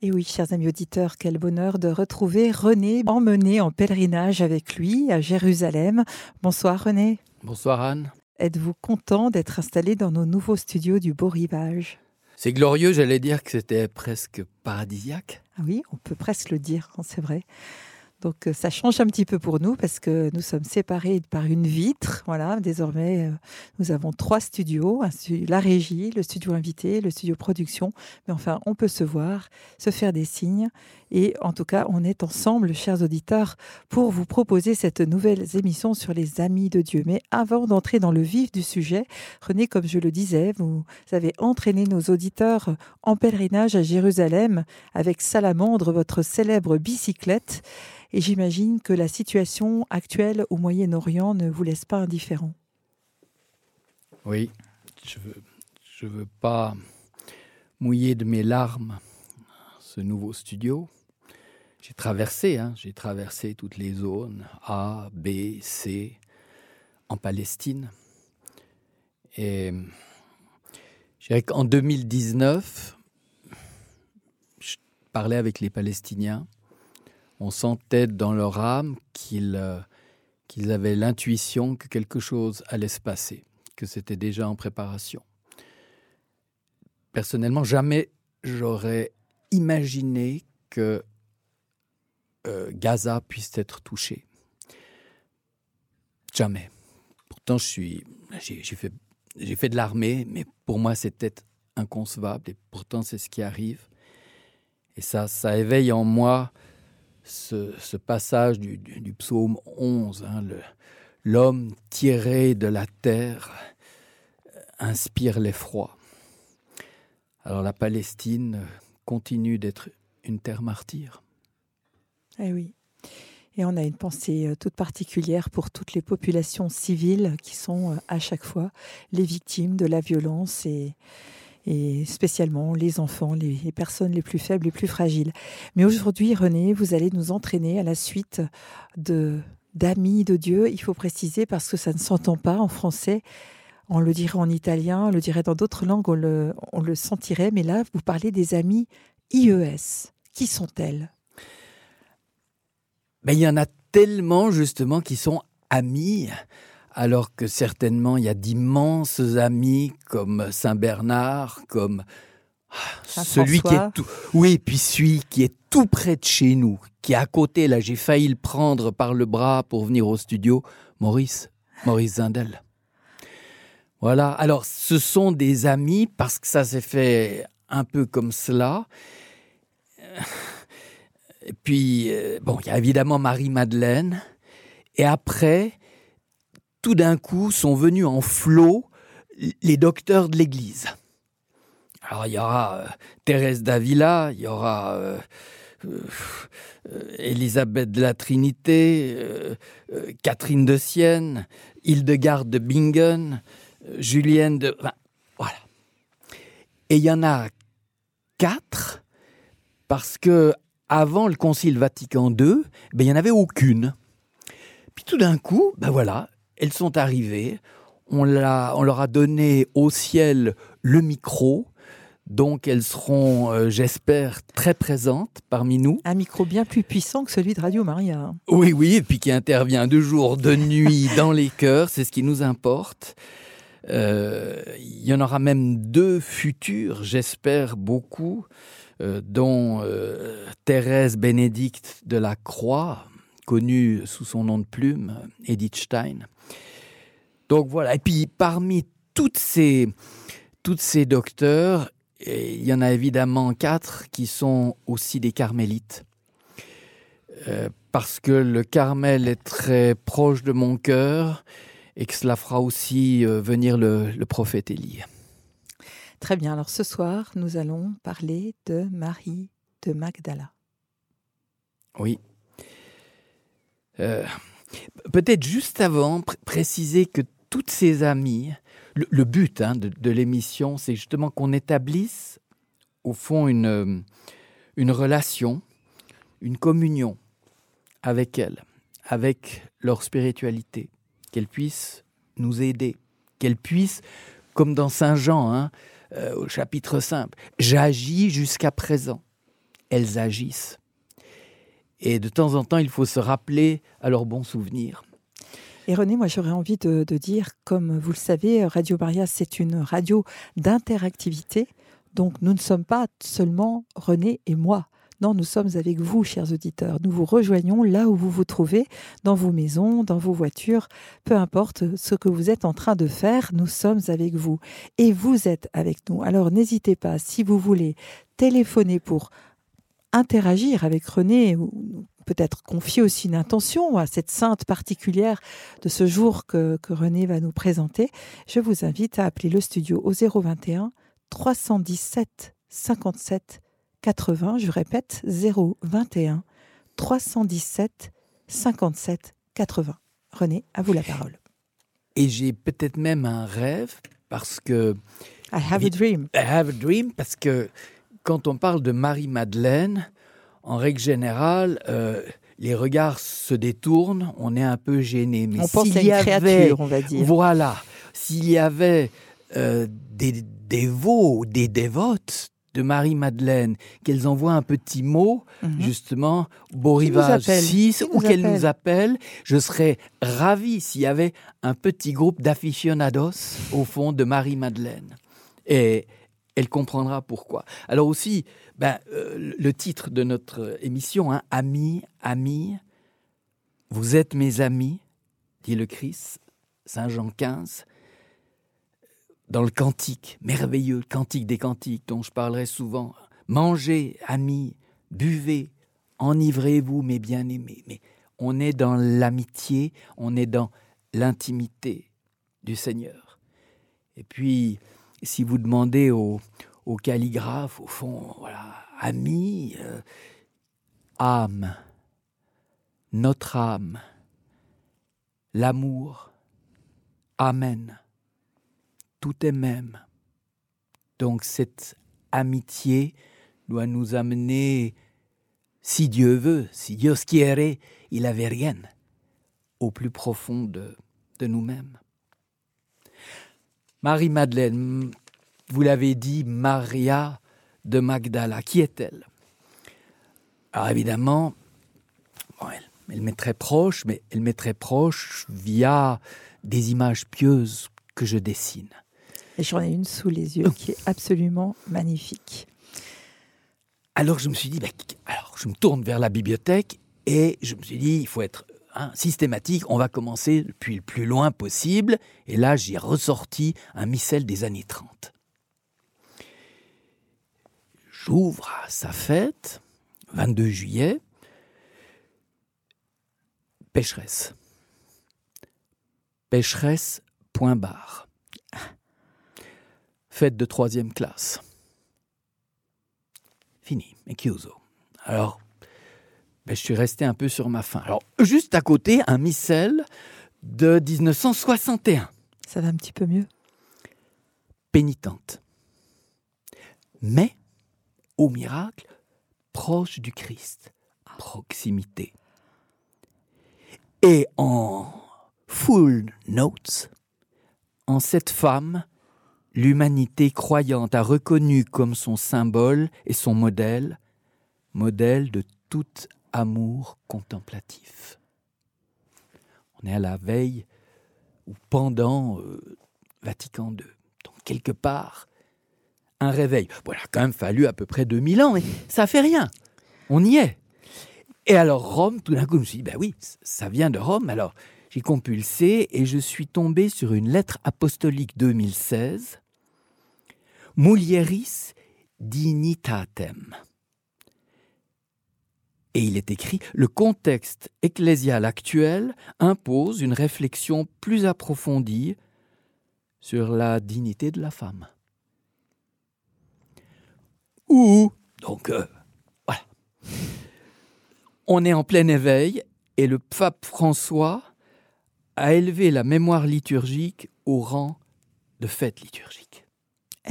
Et oui, chers amis auditeurs, quel bonheur de retrouver René emmené en pèlerinage avec lui à Jérusalem. Bonsoir René. Bonsoir Anne. Êtes-vous content d'être installé dans nos nouveaux studios du Beau Rivage? C'est glorieux, j'allais dire que c'était presque paradisiaque. Ah oui, on peut presque le dire, hein, c'est vrai. Donc euh, ça change un petit peu pour nous parce que nous sommes séparés par une vitre. Voilà, désormais euh, nous avons trois studios, la régie, le studio invité, le studio production. Mais enfin, on peut se voir, se faire des signes et en tout cas, on est ensemble, chers auditeurs, pour vous proposer cette nouvelle émission sur les amis de Dieu. Mais avant d'entrer dans le vif du sujet, René, comme je le disais, vous avez entraîné nos auditeurs en pèlerinage à Jérusalem avec Salamandre, votre célèbre bicyclette. Et j'imagine que la situation actuelle au Moyen-Orient ne vous laisse pas indifférent. Oui, je ne veux, veux pas mouiller de mes larmes ce nouveau studio. J'ai traversé, hein, j'ai traversé toutes les zones A, B, C en Palestine. Et je dirais qu'en 2019, je parlais avec les Palestiniens on sentait dans leur âme euh, qu'ils avaient l'intuition que quelque chose allait se passer, que c'était déjà en préparation. Personnellement, jamais j'aurais imaginé que euh, Gaza puisse être touché. Jamais. Pourtant, j'ai, fait, j'ai fait de l'armée, mais pour moi, c'était inconcevable. Et pourtant, c'est ce qui arrive. Et ça, ça éveille en moi ce, passage du, psaume 11, hein, l'homme tiré de la terre euh, inspire l'effroi. Alors la Palestine continue d'être une terre martyre. Eh oui. Et on a une pensée euh, toute particulière pour toutes les populations civiles qui sont euh, à chaque fois les victimes de la violence et, et spécialement les enfants, les, personnes les plus faibles, les plus fragiles. Mais aujourd'hui, René, vous allez nous entraîner à la suite de d'amis de Dieu. Il faut préciser parce que ça ne s'entend pas en français. On le dirait en italien, on le dirait dans d'autres langues, on le, on le sentirait. Mais là, vous parlez des amis IES. Qui sont-elles? Ben, Il y en a tellement justement qui sont amis alors que certainement il y a d'immenses amis comme Saint Bernard, comme ah, celui qui est tout, oui, puis celui qui est tout près de chez nous, qui est à côté. Là, j'ai failli le prendre par le bras pour venir au studio. Maurice, Maurice Zindel. Voilà. Alors, ce sont des amis parce que ça s'est fait un peu comme cela. Et puis, euh, bon, il y a évidemment Marie-Madeleine. Et après, tout d'un coup sont venus en flot les docteurs de l'Église. Alors il y aura euh, Thérèse d'Avila, il y aura euh, euh, Élisabeth de la Trinité, Catherine de Sienne, Hildegarde de Bingen, Julienne de... voilà. Et il y en a quatre parce que avant le Concile Vatican II, ben, il n'y en avait aucune. Puis tout d'un coup, ben voilà, elles sont arrivées, on, on leur a donné au ciel le micro, donc elles seront, euh, j'espère, très présentes parmi nous. Un micro bien plus puissant que celui de Radio Maria. Oui, oui, et puis qui intervient de jour, de nuit, dans les cœurs, c'est ce qui nous importe. Euh, il y en aura même deux futurs, j'espère beaucoup, euh, dont Thérèse Bénédicte de la Croix, connue sous son nom de plume, Edith Stein. Donc voilà. Et puis parmi toutes ces, toutes ces docteurs, il y en a évidemment quatre qui sont aussi des carmélites. Euh, parce que le Carmel est très proche de mon cœur et que cela fera aussi euh, venir le, prophète Élie. Très bien, alors ce soir, nous allons parler de Marie de Magdala. Oui. Euh, peut-être juste avant, préciser que toutes ces amies, le, but hein, de, l'émission, c'est justement qu'on établisse au fond une, euh, une relation, une communion avec elles, avec leur spiritualité, qu'elles puissent nous aider, qu'elles puissent, comme dans Saint Jean, hein, euh, au chapitre 5, j'agis jusqu'à présent. elles agissent. Et de temps en temps, il faut se rappeler à leurs bons souvenirs. Et René, moi j'aurais envie de, dire, comme vous le savez, Radio Maria, c'est une radio d'interactivité. Donc nous ne sommes pas seulement René et moi. Non, nous sommes avec vous, chers auditeurs. Nous vous rejoignons là où vous vous trouvez, dans vos maisons, dans vos voitures, peu importe ce que vous êtes en train de faire, nous sommes avec vous. Et vous êtes avec nous. Alors n'hésitez pas, si vous voulez téléphoner pour interagir avec René, ou peut-être confier aussi une intention à cette sainte particulière de ce jour que, que René va nous présenter, je vous invite à appeler le studio au 021 317 57 80, je répète, 021 317 57 80. René, à vous la parole. Et j'ai peut-être même un rêve parce que... I have a dream. I have a dream parce que quand on parle de Marie-Madeleine, en règle générale, euh, les regards se détournent, on est un peu gêné. Mais on pense à une créature, on va dire. Voilà. S'il y avait euh, des dévots, des dévotes de Marie-Madeleine, qu'elles envoient un petit mot, mhm. justement, Beau Rivage 6, ou qu'elles nous appellent. Je serais ravi s'il y avait un petit groupe d'aficionados au fond de Marie-Madeleine. Et elle comprendra pourquoi. Alors aussi, ben, euh, le titre de notre émission, hein, Amis, amis, vous êtes mes amis, dit le Christ, Saint Jean 15 dans le cantique, merveilleux, cantique des cantiques dont je parlerai souvent. Mangez, amis, buvez, enivrez-vous, mes bien-aimés. Mais on est dans l'amitié, on est dans l'intimité du Seigneur. Et puis, si vous demandez au, au calligraphe, au fond, voilà, ami, euh, âme, notre âme, l'amour, Amen tout est même. Donc cette amitié doit nous amener, si Dieu veut, si Dieu quiere, il avait rien, au plus profond de, de nous-mêmes. Marie-Madeleine, vous l'avez dit, Maria de Magdala, qui est-elle? Alors évidemment, elle, elle m'est très proche, mais elle m'est très proche via des images pieuses que je dessine. Et j'en ai une sous les yeux qui est absolument magnifique. Alors je me suis dit, bah, alors je me tourne vers la bibliothèque et je me suis dit, il faut être hein, systématique, on va commencer depuis le plus loin possible. Et là, j'ai ressorti un missel des années 30. J'ouvre à sa fête, 22 juillet, pécheresse. Pécheresse, point barre fête de troisième classe. Fini, chiuso. Alors, ben, je suis resté un peu sur ma faim. Alors, juste à côté, un missel de 1961. Ça va un petit peu mieux. Pénitente. Mais, au miracle, proche du Christ, proximité. Et en full notes, en cette femme l'humanité croyante a reconnu comme son symbole et son modèle, modèle de tout amour contemplatif. On est à la veille ou pendant euh, Vatican II. Donc quelque part, un réveil. Voilà, quand même fallu à peu près 2000 ans, mais ça fait rien. On y est. Et alors Rome, tout d'un coup, je me suis dit, ben oui, ça vient de Rome. Alors j'ai compulsé et je suis tombé sur une lettre apostolique 2016 mulieris dignitatem. Et il est écrit, le contexte ecclésial actuel impose une réflexion plus approfondie sur la dignité de la femme. Ou, donc, euh, voilà. On est en plein éveil et le pape François a élevé la mémoire liturgique au rang de fête liturgique.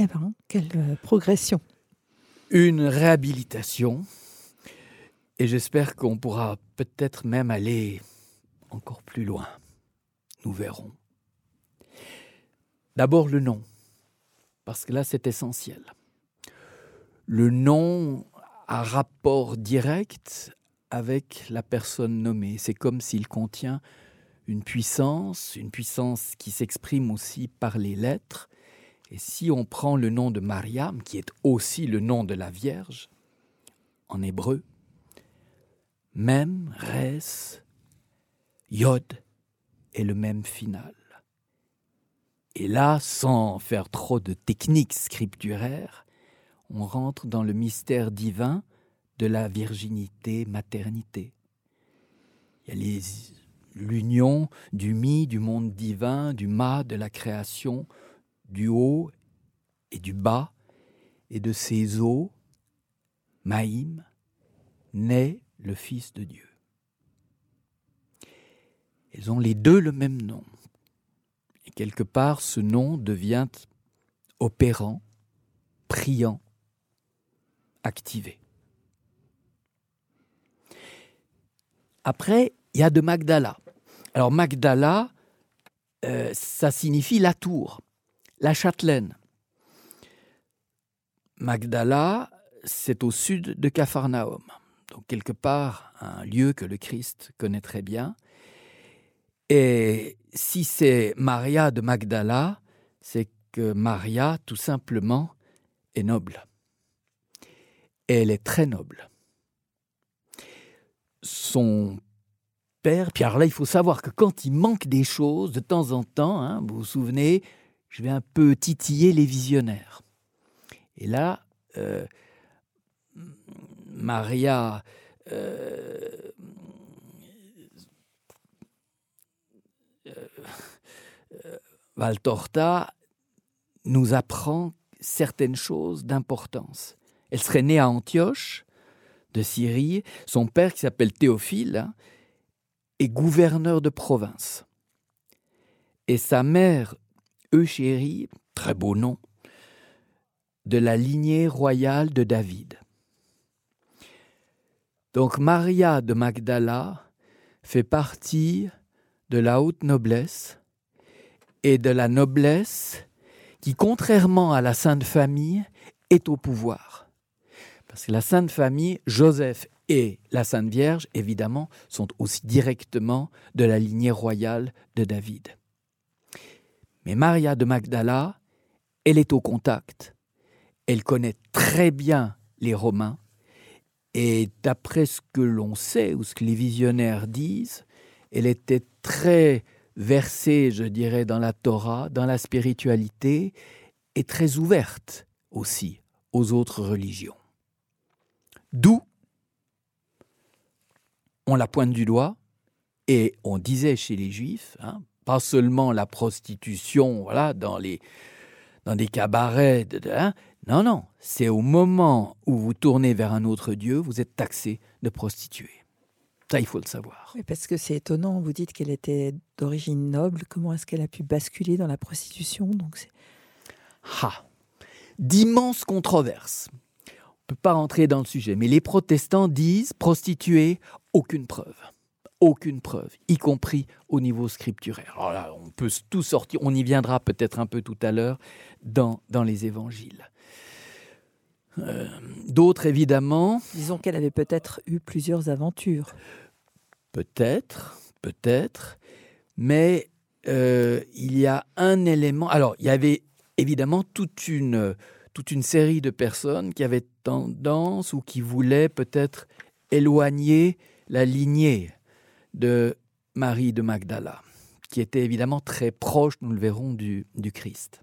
Eh bien, quelle euh, progression. Une réhabilitation. Et j'espère qu'on pourra peut-être même aller encore plus loin. Nous verrons. D'abord le nom, parce que là c'est essentiel. Le nom à rapport direct avec la personne nommée. C'est comme s'il contient une puissance, une puissance qui s'exprime aussi par les lettres. Et si on prend le nom de Mariam, qui est aussi le nom de la Vierge, en hébreu, même, res, yod est le même final. Et là, sans faire trop de techniques scripturaires, on rentre dans le mystère divin de la virginité-maternité. Il y a l'union du mi, du monde divin, du ma, de la création, du haut et du bas, et de ces eaux, Maïm, naît le Fils de Dieu. Ils ont les deux le même nom. Et quelque part, ce nom devient opérant, priant, activé. Après, il y a de Magdala. Alors Magdala, euh, ça signifie la tour, la châtelaine. Magdala, c'est au sud de Capharnaüm, donc quelque part un lieu que le Christ connaît très bien. Et si c'est Maria de Magdala, c'est que Maria, tout simplement, est noble. Elle est très noble son père, alors là, il faut savoir que quand il manque des choses, de temps en temps, hein, vous vous souvenez, je vais un peu titiller les visionnaires. Et là, euh, Maria euh, euh, Valtorta nous apprend certaines choses d'importance. Elle serait née à Antioche, de Syrie. Son père, qui s'appelle Théophile, hein, est gouverneur de province. Et sa mère, Euchérie, très beau nom, de la lignée royale de David. Donc Maria de Magdala fait partie de la haute noblesse et de la noblesse qui, contrairement à la Sainte Famille, est au pouvoir. Parce que la Sainte Famille, Joseph et la Sainte Vierge, évidemment, sont aussi directement de la lignée royale de David. Mais Maria de Magdala, elle est au contact. Elle connaît très bien les Romains. Et d'après ce que l'on sait ou ce que les visionnaires disent, elle était très versée, je dirais, dans la Torah, dans la spiritualité, et très ouverte aussi aux autres religions. D'où on la pointe du doigt et on disait chez les juifs, hein, pas seulement la prostitution, voilà, dans les des cabarets, hein, non, non, c'est au moment où vous tournez vers un autre Dieu, vous êtes taxé de prostituer. Ça, il faut le savoir. parce que c'est étonnant, vous dites qu'elle était d'origine noble, comment est-ce qu'elle a pu basculer dans la prostitution? Donc Ah D'immenses controverses peut pas rentrer dans le sujet, mais les protestants disent prostituée, aucune preuve. Aucune preuve, y compris au niveau scripturaire. Alors là, on peut tout sortir, on y viendra peut-être un peu tout à l'heure dans, dans les évangiles. Euh, d'autres, évidemment. Disons qu'elle avait peut-être eu plusieurs aventures. Peut-être, peut-être. Mais euh, il y a un élément. Alors, il y avait évidemment toute une toute une série de personnes qui avaient tendance ou qui voulaient peut-être éloigner la lignée de Marie de Magdala, qui était évidemment très proche, nous le verrons, du, du Christ.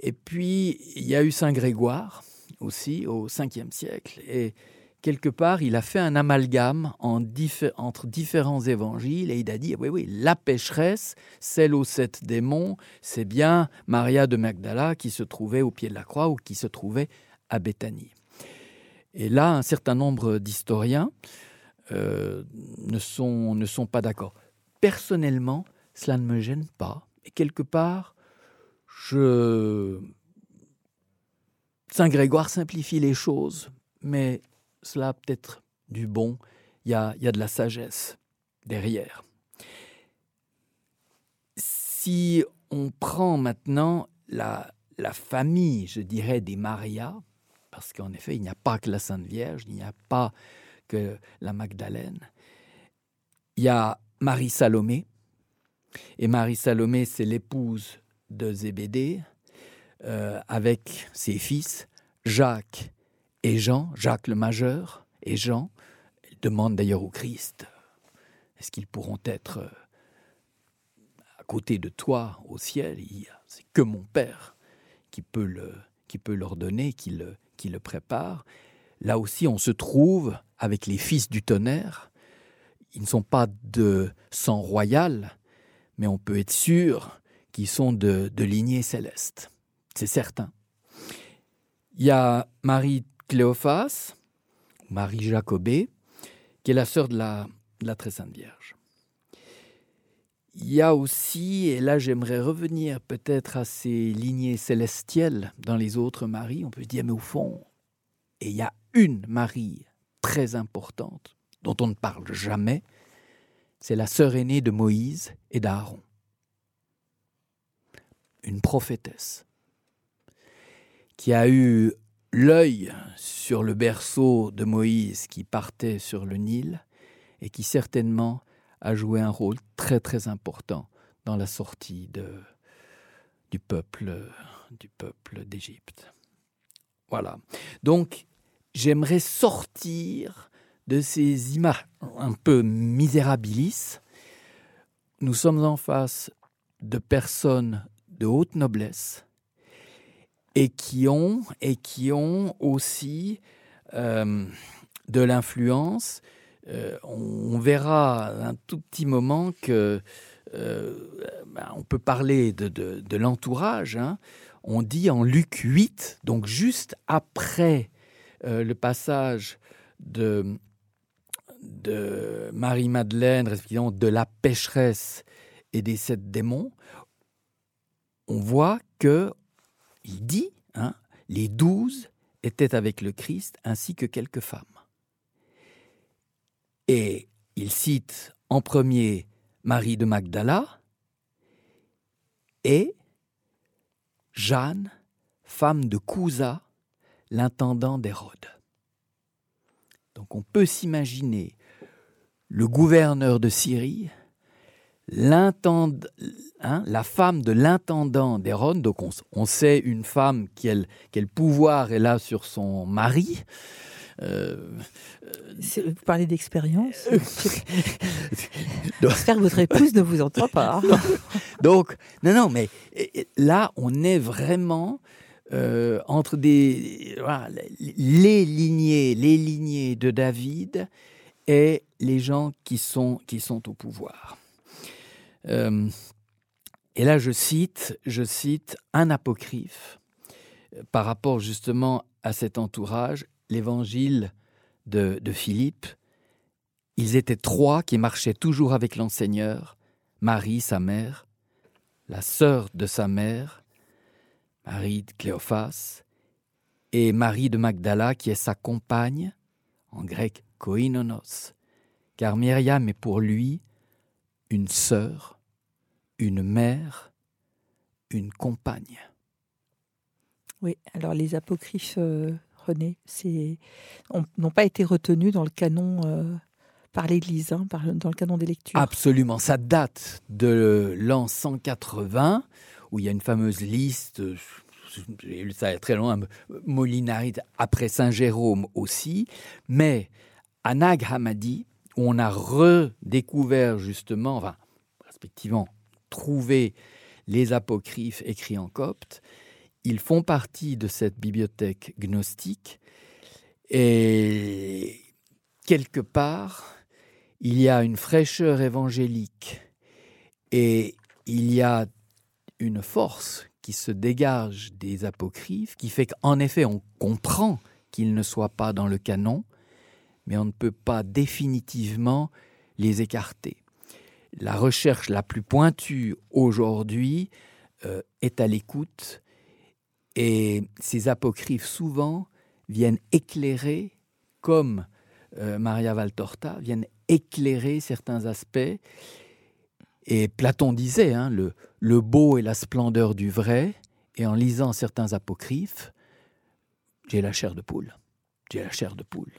Et puis, il y a eu Saint Grégoire aussi au 5e siècle, et quelque part, il a fait un amalgame entre différents évangiles et il a dit, oui, oui, la pécheresse, celle aux sept démons, c'est bien Maria de Magdala qui se trouvait au pied de la croix ou qui se trouvait à Béthanie. Et là, un certain nombre d'historiens euh, ne, sont, ne sont pas d'accord. Personnellement, cela ne me gêne pas. Et quelque part, je... Saint Grégoire simplifie les choses, mais cela peut-être du bon, il y a, de la sagesse derrière. Si on prend maintenant la, la famille, je dirais, des Marias, parce qu'en effet, il n'y a pas que la Sainte Vierge, il n'y a pas que la Magdalène. Il y a Marie Salomé, et Marie Salomé, c'est l'épouse de Zébédée, euh, avec ses fils, Jacques et Jean, Jacques le majeur et Jean. Elle demande d'ailleurs au Christ, est-ce qu'ils pourront être euh, à côté de toi au ciel? C'est que mon Père qui peut, le, qui peut leur donner, qui le, qui le prépare. Là aussi, on se trouve avec les fils du tonnerre. Ils ne sont pas de sang royal, mais on peut être sûr qu'ils sont de, de lignée céleste. C'est certain. Il y a Marie Cléophas, Marie Jacobée, qui est la sœur de la, Très Sainte Vierge. Il y a aussi, et là j'aimerais revenir peut-être à ces lignées célestielles dans les autres Maries, on peut dire, mais au fond, il y a une Marie très importante dont on ne parle jamais, c'est la sœur aînée de Moïse et d'Aaron. Une prophétesse qui a eu l'œil sur le berceau de Moïse qui partait sur le Nil et qui certainement a joué un rôle très très important dans la sortie de, du peuple du peuple d'Égypte. Voilà. Donc j'aimerais sortir de ces images un peu misérabilis. Nous sommes en face de personnes de haute noblesse et qui ont et qui ont aussi euh, de l'influence euh, on, verra un tout petit moment que euh, ben, on peut parler de, l'entourage. Hein. On dit en Luc 8, donc juste après le passage de, de Marie-Madeleine, respectivement de la pécheresse et des sept démons, on voit que il dit, hein, les douze étaient avec le Christ ainsi que quelques femmes. Et il cite en premier Marie de Magdala et Jeanne, femme de Cousa, l'intendant d'Hérode. Donc on peut s'imaginer le gouverneur de Syrie, hein, la femme de l'intendant d'Hérode, donc on, sait une femme quel, quel pouvoir elle a sur son mari, euh, vous parlez d'expérience J'espère que votre épouse ne vous entend pas. Donc, non, non, mais là, on est vraiment euh, entre des, les lignées, les lignées de David et les gens qui sont, qui sont au pouvoir. Euh, et là, je cite, je cite un apocryphe par rapport justement à cet entourage l'évangile de, Philippe, ils étaient trois qui marchaient toujours avec l'enseigneur, Marie, sa mère, la sœur de sa mère, Marie de Cléophas, et Marie de Magdala, qui est sa compagne, en grec koinonos, car Myriam est pour lui une sœur, une mère, une compagne. Oui, alors les apocryphes euh, René, n'ont pas été retenus dans le canon euh, par l'Église, hein, dans le canon des lectures. Absolument, ça date de l'an 180, où il y a une fameuse liste, j'ai lu ça très loin, Molinari, après Saint Jérôme aussi, mais à Nag Hammadi, où on a redécouvert justement, enfin, respectivement, trouvé les apocryphes écrits en copte, ils font partie de cette bibliothèque gnostique et quelque part, il y a une fraîcheur évangélique et il y a une force qui se dégage des apocryphes, qui fait qu'en effet on comprend qu'ils ne soient pas dans le canon, mais on ne peut pas définitivement les écarter. La recherche la plus pointue aujourd'hui euh, est à l'écoute et ces apocryphes, souvent, viennent éclairer, comme euh, Maria Valtorta, viennent éclairer certains aspects. Et Platon disait, hein, le, beau est la splendeur du vrai, et en lisant certains apocryphes, j'ai la chair de poule. J'ai la chair de poule.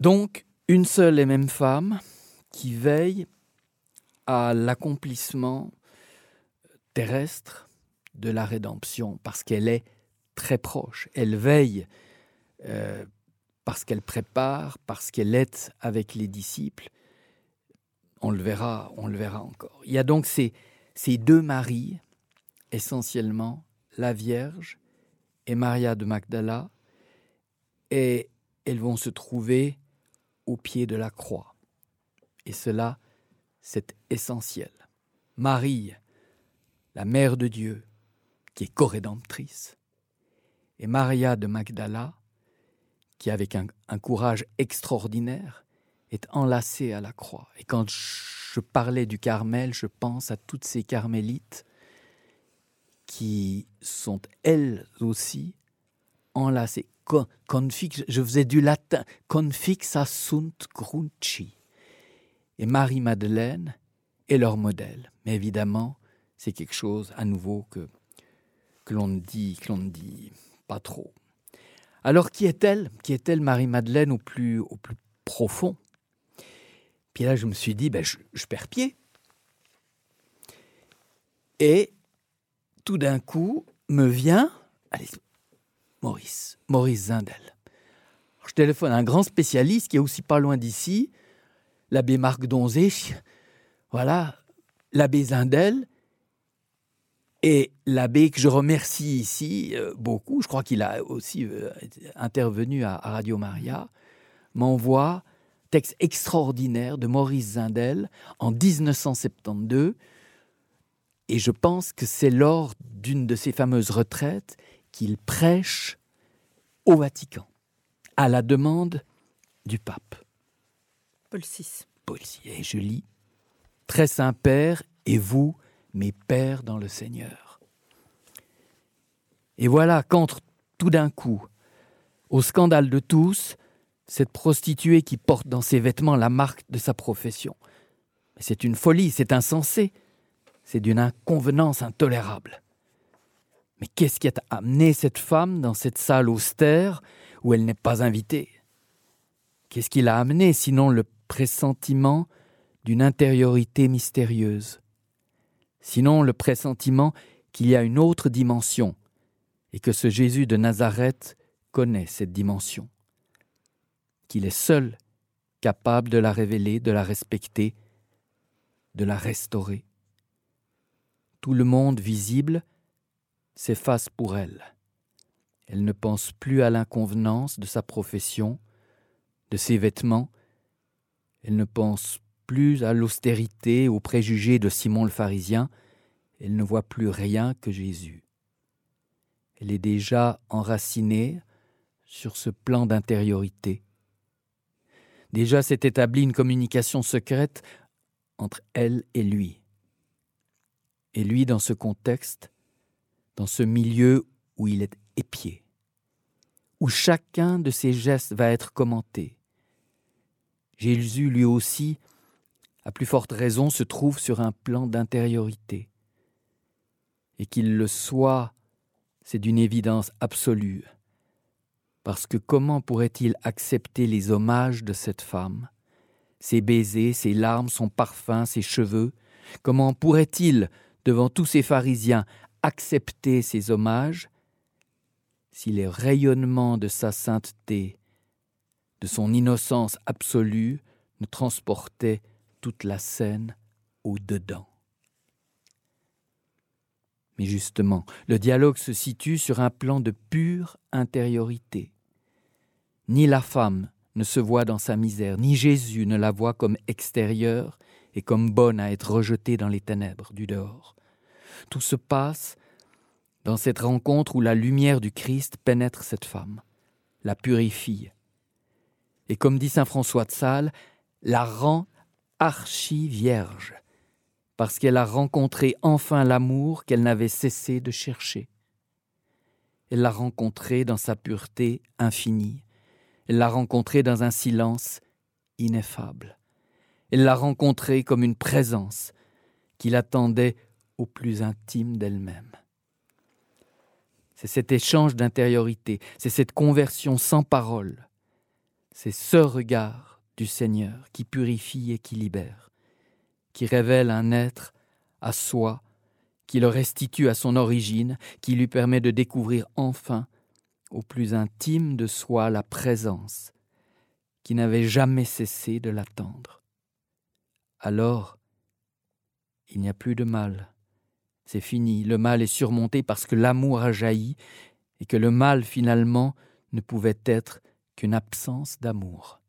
Donc, une seule et même femme qui veille à l'accomplissement terrestre de la rédemption, parce qu'elle est très proche. Elle veille euh, parce qu'elle prépare, parce qu'elle est avec les disciples. On le verra, on le verra encore. Il y a donc ces, deux maris, essentiellement la Vierge et Maria de Magdala, et elles vont se trouver au pied de la croix. Et cela, c'est essentiel. Marie, la mère de Dieu, qui est corédemptrice, et Maria de Magdala, qui avec un, un, courage extraordinaire est enlacée à la croix. Et quand je parlais du Carmel, je pense à toutes ces carmélites qui sont elles aussi enlacées. Confix, je faisais du latin. Confixa sunt grunci. Et Marie-Madeleine est leur modèle. Mais évidemment, c'est quelque chose à nouveau que, que l'on ne dit, que l'on ne dit pas trop. Alors qui est-elle? Qui est-elle Marie-Madeleine au plus, au plus profond? Puis là, je me suis dit, ben, je, je perds pied. Et tout d'un coup, me vient, allez, Maurice, Maurice Zindel. je téléphone à un grand spécialiste qui est aussi pas loin d'ici, l'abbé Marc Donzé, voilà, l'abbé Zindel, et l'abbé que je remercie ici euh, beaucoup, je crois qu'il a aussi euh, intervenu à, Radio Maria, m'envoie texte extraordinaire de Maurice Zindel en 1972. Et je pense que c'est lors d'une de ces fameuses retraites qu'il prêche au Vatican, à la demande du pape. Paul VI. Paul VI. Et je lis Très Saint-Père, et vous, mes pères dans le Seigneur. Et voilà qu'entre tout d'un coup, au scandale de tous, cette prostituée qui porte dans ses vêtements la marque de sa profession. C'est une folie, c'est insensé, c'est d'une inconvenance intolérable. Mais qu'est-ce qui a amené cette femme dans cette salle austère où elle n'est pas invitée? Qu'est-ce qui l'a amené sinon le pressentiment d'une intériorité mystérieuse? Sinon le pressentiment qu'il y a une autre dimension et que ce Jésus de Nazareth connaît cette dimension, qu'il est seul capable de la révéler, de la respecter, de la restaurer? Tout le monde visible s'efface pour elle. Elle ne pense plus à l'inconvenance de sa profession, de ses vêtements, elle ne pense plus à l'austérité, aux préjugés de Simon le pharisien, elle ne voit plus rien que Jésus. Elle est déjà enracinée sur ce plan d'intériorité. Déjà s'est établie une communication secrète entre elle et lui. Et lui, dans ce contexte, dans ce milieu où il est épié, où chacun de ses gestes va être commenté. Jésus, lui aussi, à plus forte raison, se trouve sur un plan d'intériorité. Et qu'il le soit, c'est d'une évidence absolue. Parce que comment pourrait-il accepter les hommages de cette femme? Ses baisers, ses larmes, son parfum, ses cheveux? Comment pourrait-il, devant tous ces pharisiens, accepter ces hommages si les rayonnements de sa sainteté, de son innocence absolue, ne transportaient toute la scène au-dedans. Mais justement, le dialogue se situe sur un plan de pure intériorité. Ni la femme ne se voit dans sa misère, ni Jésus ne la voit comme extérieure et comme bonne à être rejetée dans les ténèbres du dehors. Tout se passe dans cette rencontre où la lumière du Christ pénètre cette femme, la purifie. Et comme dit saint François de Sales, la rend archi-vierge, parce qu'elle a rencontré enfin l'amour qu'elle n'avait cessé de chercher. Elle l'a rencontré dans sa pureté infinie, elle l'a rencontré dans un silence ineffable, elle l'a rencontré comme une présence qui l'attendait plus intime d'elle-même. C'est cet échange d'intériorité, c'est cette conversion sans parole, c'est ce regard du Seigneur qui purifie et qui libère, qui révèle un être à soi, qui le restitue à son origine, qui lui permet de découvrir enfin au plus intime de soi la présence qui n'avait jamais cessé de l'attendre. Alors, il n'y a plus de mal. C'est fini, le mal est surmonté parce que l'amour a jailli et que le mal finalement ne pouvait être qu'une absence d'amour.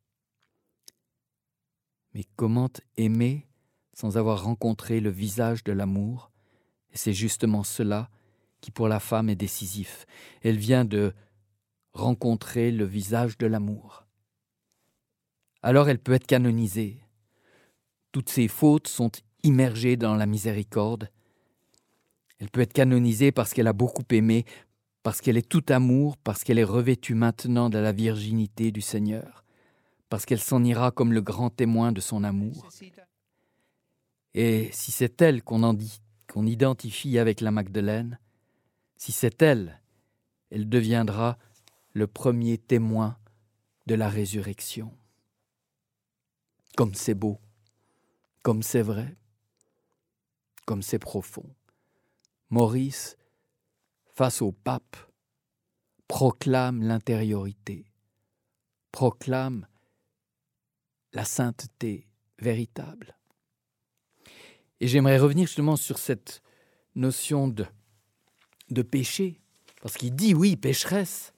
Mais comment aimer sans avoir rencontré le visage de l'amour? Et c'est justement cela qui pour la femme est décisif. Elle vient de rencontrer le visage de l'amour. Alors elle peut être canonisée. Toutes ses fautes sont immergée dans la miséricorde. Elle peut être canonisée parce qu'elle a beaucoup aimé, parce qu'elle est tout amour, parce qu'elle est revêtue maintenant de la virginité du Seigneur, parce qu'elle s'en ira comme le grand témoin de son amour. Et si c'est elle qu'on qu'on identifie avec la Magdeleine, si c'est elle, elle deviendra le premier témoin de la résurrection. Comme c'est beau, comme c'est vrai comme c'est profond. Maurice, face au pape, proclame l'intériorité, proclame la sainteté véritable. Et j'aimerais revenir justement sur cette notion de, de péché, parce qu'il dit oui, pécheresse,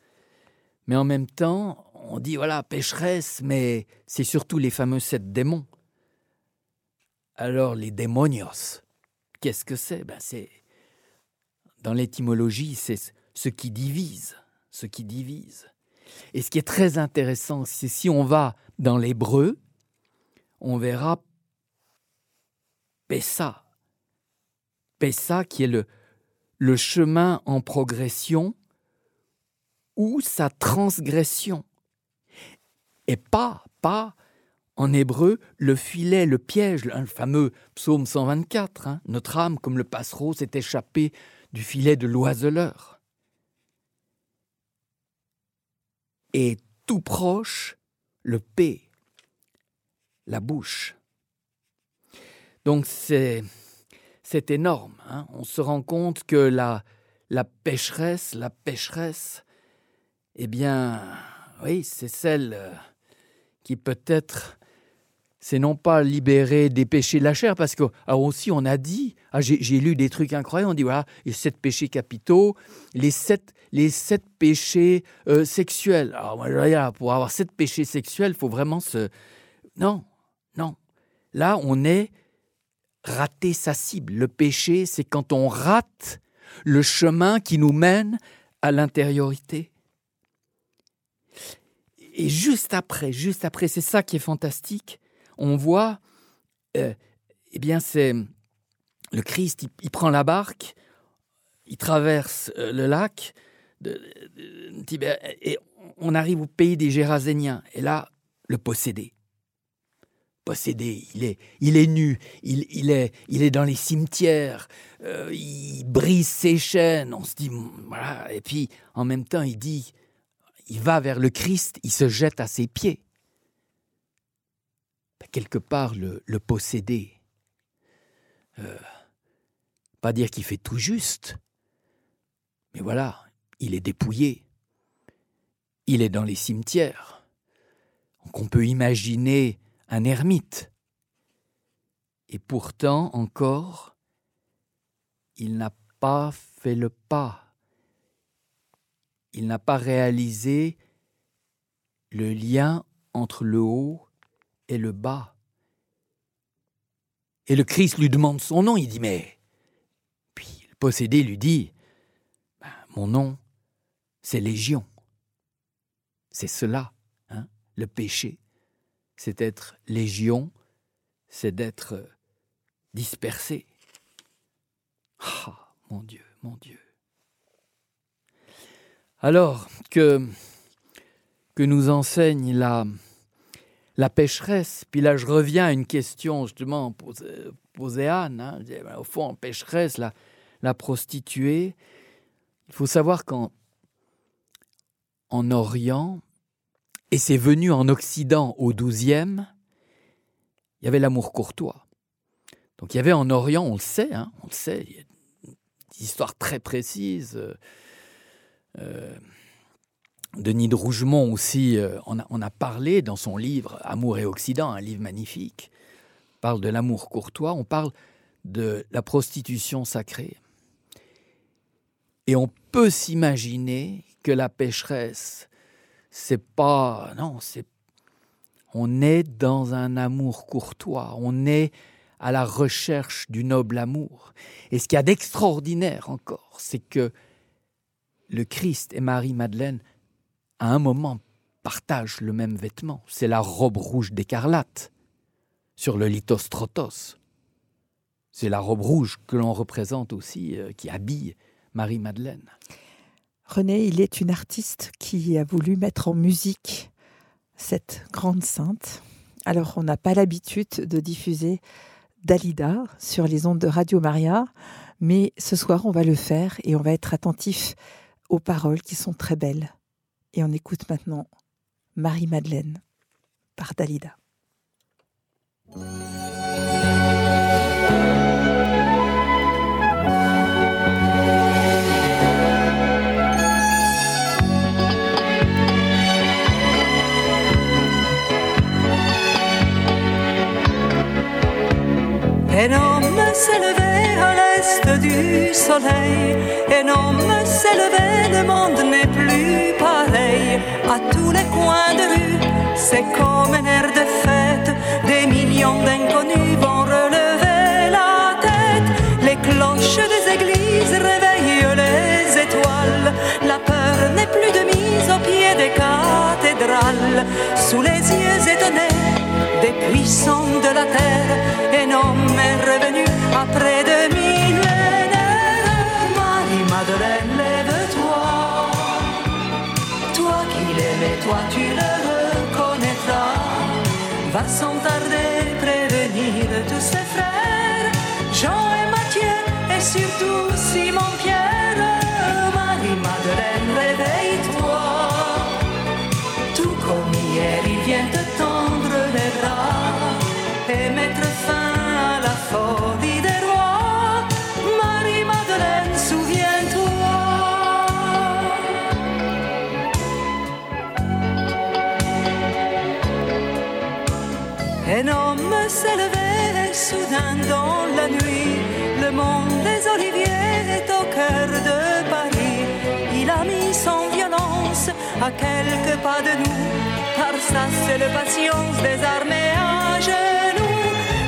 mais en même temps, on dit voilà, pécheresse, mais c'est surtout les fameux sept démons. Alors les démonios, Qu'est-ce que c'est? Ben C'est dans l'étymologie, c'est ce qui divise, ce qui divise. Et ce qui est très intéressant, c'est si on va dans l'hébreu, on verra Pessa. Pessa qui est le, le chemin en progression ou sa transgression. Et pas, pas en hébreu, le filet, le piège, le fameux psaume 124, hein, notre âme, comme le passereau, s'est échappée du filet de l'oiseleur. Et tout proche, le P, la bouche. Donc c'est, c'est énorme. Hein. On se rend compte que la, la pécheresse, la pécheresse, eh bien, oui, c'est celle euh, qui peut-être c'est non pas libérer des péchés de la chair, parce que alors aussi on a dit, ah, j'ai lu des trucs incroyables, on dit voilà, les sept péchés capitaux, les sept, les sept péchés euh, sexuels. Alors moi, pour avoir sept péchés sexuels, il faut vraiment se... Non, non. Là, on est raté sa cible. Le péché, c'est quand on rate le chemin qui nous mène à l'intériorité. Et juste après, juste après, c'est ça qui est fantastique, on voit, euh, eh bien, c'est le Christ, il, prend la barque, il traverse euh, le lac de, et on arrive au pays des Géraséniens. Et là, le possédé. Possédé, il est, il est nu, il, est, il est dans les cimetières, euh, il brise ses chaînes, on se dit, voilà, et puis en même temps, il dit, il va vers le Christ, il se jette à ses pieds quelque part le, posséder. Euh, pas dire qu'il fait tout juste, mais voilà, il est dépouillé. Il est dans les cimetières. Donc on peut imaginer un ermite. Et pourtant encore, il n'a pas fait le pas. Il n'a pas réalisé le lien entre le haut et le bas. Et le Christ lui demande son nom, il dit mais... Puis le possédé lui dit, ben, mon nom, c'est Légion. C'est cela, hein, le péché. C'est être Légion, c'est d'être dispersé. Ah, mon Dieu, mon Dieu. Alors que, que nous enseigne la, la pécheresse. Puis là, je reviens à une question justement posée, à Anne. Hein. Ben, au fond, pécheresse, la, la prostituée. Il faut savoir qu'en en Orient, et c'est venu en Occident au XIIe, il y avait l'amour courtois. Donc il y avait en Orient, on le sait, hein, on le sait, il y a des histoires très précises. Euh, euh, Denis de Rougemont aussi euh, on a, a, parlé dans son livre Amour et Occident, un livre magnifique, parle de l'amour courtois, on parle de la prostitution sacrée. Et on peut s'imaginer que la pécheresse, c'est pas. Non, c'est. On est dans un amour courtois, on est à la recherche du noble amour. Et ce qu'il y a d'extraordinaire encore, c'est que le Christ et Marie-Madeleine, à un moment, partagent le même vêtement. C'est la robe rouge d'écarlate sur le lithostrotos. C'est la robe rouge que l'on représente aussi, euh, qui habille Marie-Madeleine. René, il est une artiste qui a voulu mettre en musique cette grande sainte. Alors, on n'a pas l'habitude de diffuser Dalida sur les ondes de Radio Maria, mais ce soir, on va le faire et on va être attentif aux paroles qui sont très belles. Et on écoute maintenant Marie-Madeleine par Dalida. Levé à l'est du soleil, un homme s'est levé, le monde n'est plus pareil. À tous les coins de rue, c'est comme un air de fête, des millions d'inconnus vont relever la tête. Les cloches des églises réveillent les étoiles, la peur n'est plus de mise au pied des cathédrales, sous les yeux étonnés des puissants de la terre, un homme est revenu après deux millénaires. Marie-Madeleine, lève-toi, toi qui l'aimais, toi tu le reconnaîtras. Va sans tarder prévenir tous ses frères, Jean et Mathieu, et surtout Simon-Pierre. Folie des rois. Marie-Madeleine, souviens-toi. Un homme s'est levé soudain dans la nuit. Le monde des oliviers est au cœur de Paris. Il a mis son violence à quelques pas de nous. Par sa seule patience des armées genoux.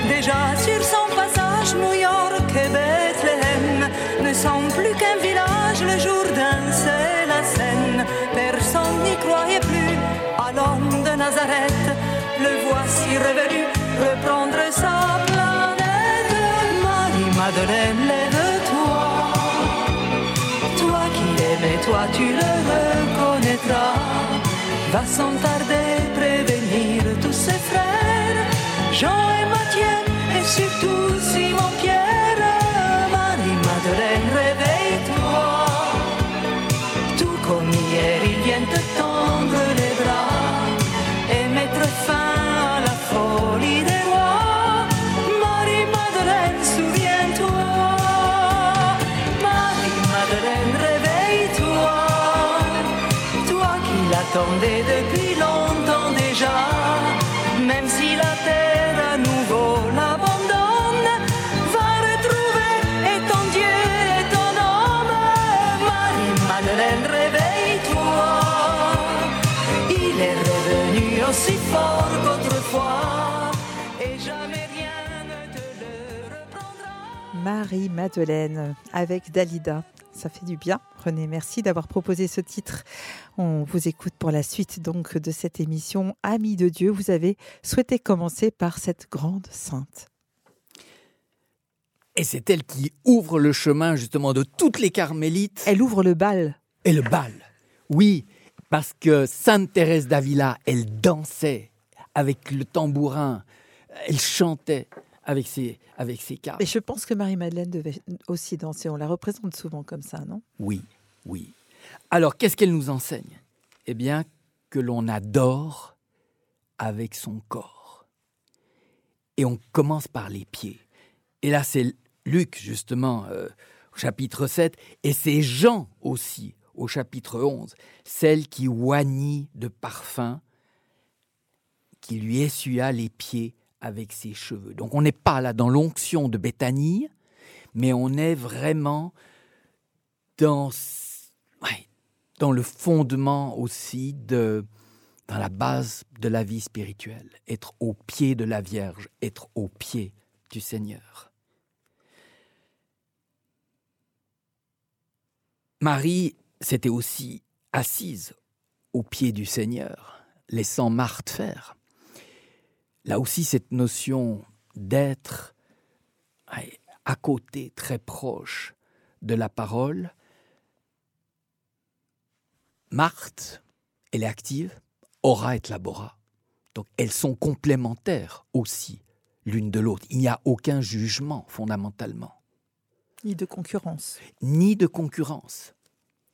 Déjà sur son passage, New York et Bethléem ne sont plus qu'un village. Le Jourdain, c'est la Seine. Personne n'y croyait plus à l'homme de Nazareth. Le voici revenu reprendre sa planète. Marie-Madeleine, lève-toi. Toi qui l'aimais, toi tu le reconnaîtras. Va sans tarder prévenir tous ses frères, Jean et Mathieu, surtout Simon-Pierre. Marie-Madeleine, Marie-Madeleine avec Dalida. Ça fait du bien. René, merci d'avoir proposé ce titre. On vous écoute pour la suite donc de cette émission Amis de Dieu. Vous avez souhaité commencer par cette grande sainte. Et c'est elle qui ouvre le chemin justement de toutes les carmélites. Elle ouvre le bal. Et le bal. Oui, parce que Sainte Thérèse d'Avila, elle dansait avec le tambourin, elle chantait avec ses, avec ses cartes. Et je pense que Marie-Madeleine devait aussi danser. On la représente souvent comme ça, non? Oui, Oui. Alors, qu'est-ce qu'elle nous enseigne? Eh bien, que l'on adore avec son corps. Et on commence par les pieds. Et là, c'est Luc, justement, euh, au chapitre 7, et c'est Jean aussi, au chapitre 11, celle qui oignit de parfum, qui lui essuya les pieds avec ses cheveux. Donc on n'est pas là dans l'onction de Béthanie, mais on est vraiment dans, le fondement aussi de dans la base de la vie spirituelle, être au pied de la Vierge, être au pied du Seigneur. Marie s'était aussi assise au pied du Seigneur, laissant Marthe faire. Là aussi, cette notion d'être à côté, très proche de la parole. Marthe, elle est active, Ora et labora. Donc elles sont complémentaires aussi l'une de l'autre. Il n'y a aucun jugement fondamentalement. Ni de concurrence. Ni de concurrence.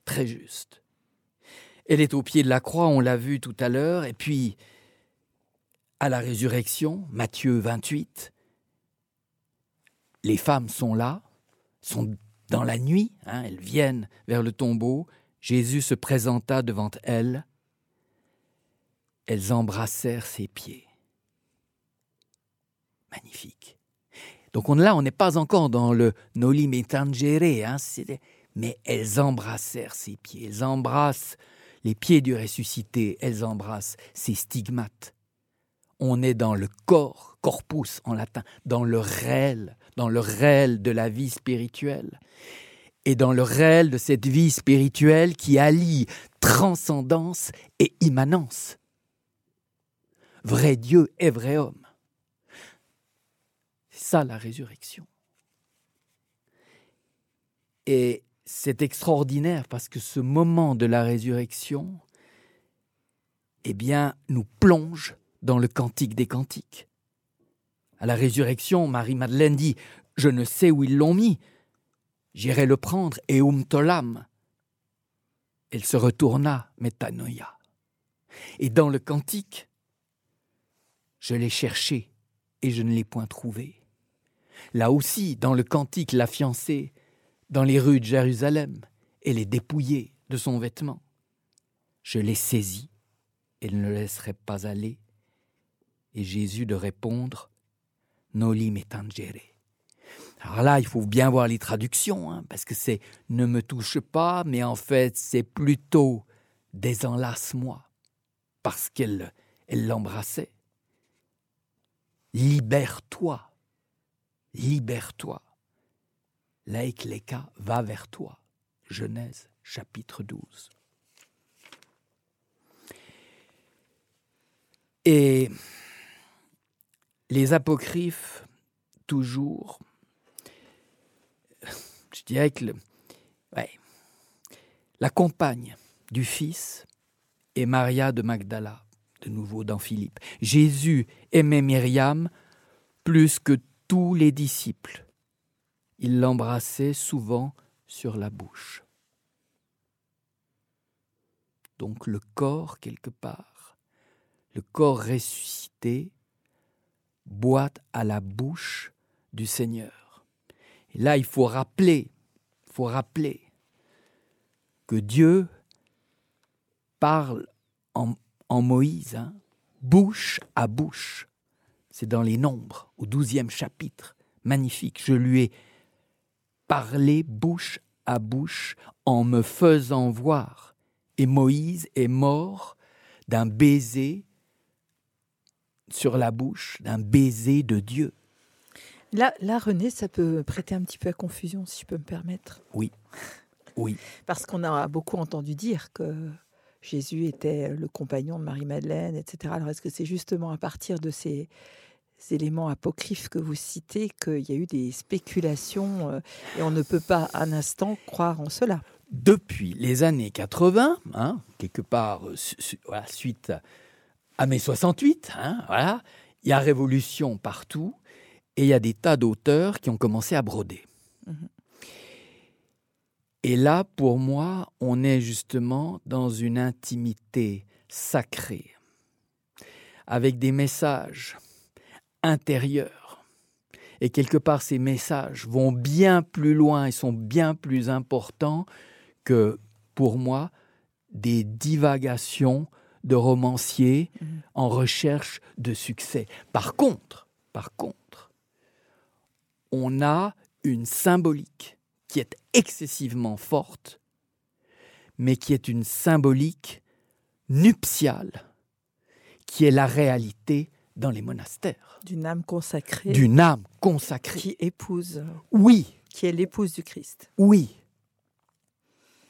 Très juste. Elle est au pied de la croix, on l'a vu tout à l'heure, et puis à la résurrection, Matthieu 28, les femmes sont là, sont dans la nuit, hein, elles viennent vers le tombeau, Jésus se présenta devant elles, elles embrassèrent ses pieds. Magnifique. Donc on, là, on n'est pas encore dans le noli me tangere, hein, mais elles embrassèrent ses pieds, elles embrassent les pieds du ressuscité, elles embrassent ses stigmates. On est dans le corps, corpus en latin, dans le réel, dans le réel de la vie spirituelle. Et dans le réel de cette vie spirituelle qui allie transcendance et immanence. Vrai Dieu et vrai homme. C'est ça la résurrection. Et c'est extraordinaire parce que ce moment de la résurrection, eh bien, nous plonge dans le cantique des cantiques. À la résurrection, Marie-Madeleine dit Je ne sais où ils l'ont mis. J'irai le prendre et umtolam. Elle se retourna, métanoïa. Et dans le cantique, je l'ai cherché et je ne l'ai point trouvé. Là aussi, dans le cantique, la fiancée, dans les rues de Jérusalem, elle est dépouillée de son vêtement. Je l'ai saisie et ne le laisserai pas aller. Et Jésus de répondre Noli me tangere. Alors là, il faut bien voir les traductions, hein, parce que c'est ne me touche pas, mais en fait, c'est plutôt désenlace-moi, parce qu'elle elle l'embrassait. Libère-toi, libère-toi. L'Aïkleka va vers toi. Genèse chapitre 12. Et les apocryphes, toujours, je dirais que la compagne du Fils est Maria de Magdala, de nouveau dans Philippe. Jésus aimait Myriam plus que tous les disciples. Il l'embrassait souvent sur la bouche. Donc le corps, quelque part, le corps ressuscité, boite à la bouche du Seigneur. Et là, il faut rappeler, il faut rappeler que Dieu parle en, Moïse, hein, bouche à bouche. C'est dans les Nombres, au douzième chapitre. Magnifique. Je lui ai parlé bouche à bouche en me faisant voir. Et Moïse est mort d'un baiser sur la bouche d'un baiser de Dieu. Là, là, René, ça peut prêter un petit peu à confusion, si je peux me permettre. Oui, oui. Parce qu'on a beaucoup entendu dire que Jésus était le compagnon de Marie-Madeleine, etc. Alors, est-ce que c'est justement à partir de ces éléments apocryphes que vous citez qu'il y a eu des spéculations euh, et on ne peut pas un instant croire en cela? Depuis les années 80, hein, quelque part, euh, suite à mai 68, hein, voilà, il y a révolution partout et il y a des tas d'auteurs qui ont commencé à broder. Mhm. Et là, pour moi, on est justement dans une intimité sacrée, avec des messages intérieurs. Et quelque part, ces messages vont bien plus loin et sont bien plus importants que, pour moi, des divagations de romanciers mmh. en recherche de succès. Par contre, par contre, on a une symbolique qui est excessivement forte, mais qui est une symbolique nuptiale, qui est la réalité dans les monastères. D'une âme consacrée. D'une âme consacrée. Qui épouse. Oui. Qui est l'épouse du Christ. Oui.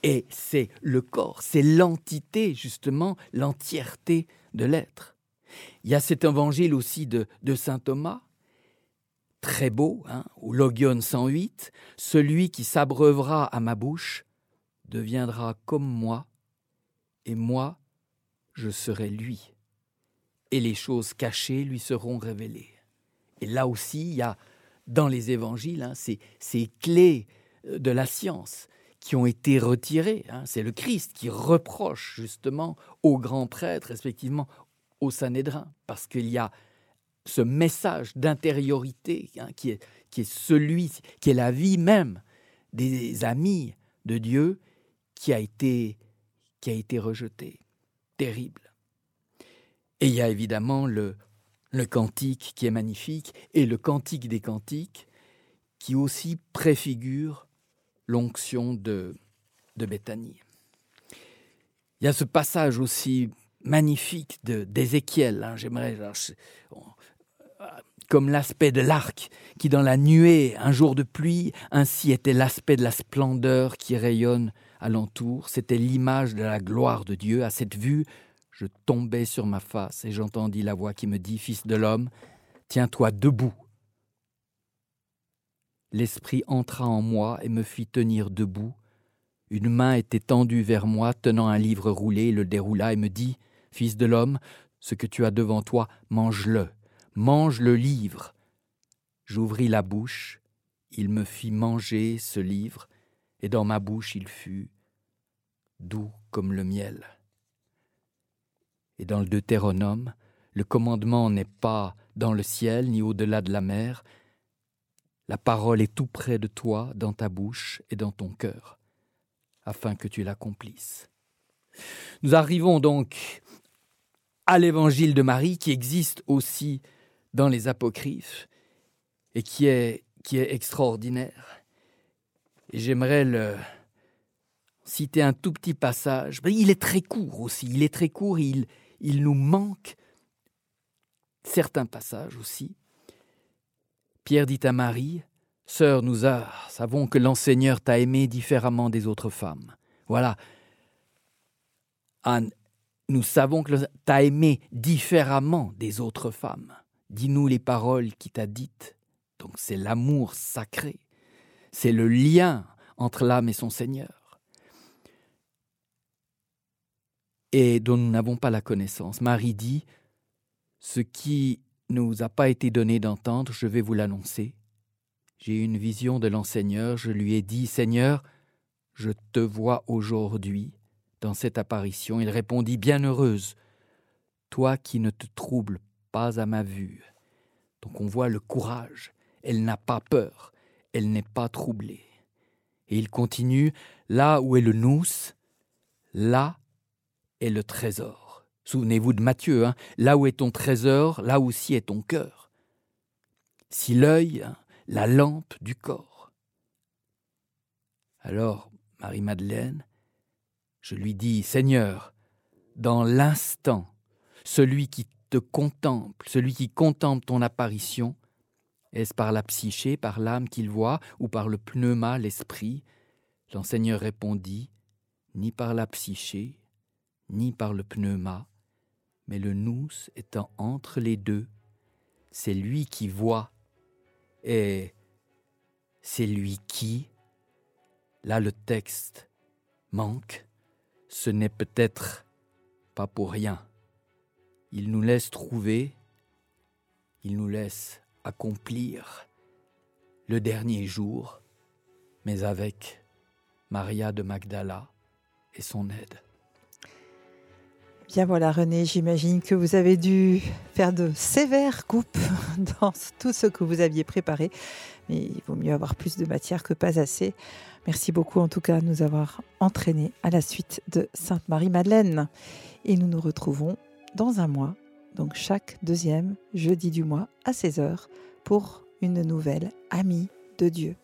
Et c'est le corps, c'est l'entité, justement, l'entièreté de l'être. Il y a cet évangile aussi de, saint Thomas, très beau, hein, au Logion 108, celui qui s'abreuvera à ma bouche deviendra comme moi, et moi, je serai lui. Et les choses cachées lui seront révélées. Et là aussi, il y a dans les évangiles hein, ces, ces clés de la science qui ont été retirés. Hein. C'est le Christ qui reproche justement aux grands prêtres, respectivement au Sanhédrin, parce qu'il y a ce message d'intériorité hein, qui, est, qui est celui, qui est la vie même des amis de Dieu qui a été, qui a été rejeté. Terrible. Et il y a évidemment le, le cantique qui est magnifique et le cantique des cantiques qui aussi préfigure l'onction de, Béthanie. Il y a ce passage aussi magnifique d'Ézéchiel. Hein, J'aimerais, comme l'aspect de l'arc qui dans la nuée, un jour de pluie, ainsi était l'aspect de la splendeur qui rayonne alentour. C'était l'image de la gloire de Dieu. À cette vue, je tombais sur ma face et j'entendis la voix qui me dit, Fils de l'homme, tiens-toi debout l'Esprit entra en moi et me fit tenir debout. Une main était tendue vers moi, tenant un livre roulé, le déroula et me dit Fils de l'homme, ce que tu as devant toi, mange-le, mange le livre. J'ouvris la bouche, il me fit manger ce livre, et dans ma bouche il fut doux comme le miel. Et dans le Deutéronome, le commandement n'est pas dans le ciel ni au-delà de la mer, la parole est tout près de toi, dans ta bouche et dans ton cœur, afin que tu l'accomplisses. Nous arrivons donc à l'évangile de Marie qui existe aussi dans les apocryphes et qui est, extraordinaire. Et j'aimerais le citer un tout petit passage. Il est très court aussi, il est très court, il nous manque certains passages aussi. Pierre dit à Marie, Sœur, nous savons que l'enseigneur t'a aimé différemment des autres femmes. Voilà. Anne, nous savons que t'a aimé différemment des autres femmes. Dis-nous les paroles qu'il t'a dites. Donc c'est l'amour sacré. C'est le lien entre l'âme et son Seigneur. Et dont nous n'avons pas la connaissance. Marie dit, ce qui nous a pas été donné d'entendre, je vais vous l'annoncer. J'ai une vision de l'enseigneur, je lui ai dit, Seigneur, je te vois aujourd'hui dans cette apparition. Il répondit, Bienheureuse, toi qui ne te troubles pas à ma vue. Donc on voit le courage, elle n'a pas peur, elle n'est pas troublée. Et il continue, là où est le nous, là est le trésor. Souvenez-vous de Matthieu, hein. là où est ton trésor, là aussi est ton cœur. Si l'œil, la lampe du corps. Alors, Marie-Madeleine, je lui dis, Seigneur, dans l'instant, celui qui te contemple, celui qui contemple ton apparition, est-ce par la psyché, par l'âme qu'il voit, ou par le pneuma, l'esprit? L'enseigneur répondit, ni par la psyché, ni par le pneuma, mais le nous étant entre les deux, c'est lui qui voit et c'est lui qui, là le texte manque, ce n'est peut-être pas pour rien. Il nous laisse trouver, il nous laisse accomplir le dernier jour, mais avec Maria de Magdala et son aide. Bien voilà René, j'imagine que vous avez dû faire de sévères coupes dans tout ce que vous aviez préparé, mais il vaut mieux avoir plus de matière que pas assez. Merci beaucoup en tout cas de nous avoir entraînés à la suite de Sainte Marie-Madeleine. Et nous nous retrouvons dans un mois, donc chaque deuxième jeudi du mois à 16h, pour une nouvelle Amie de Dieu.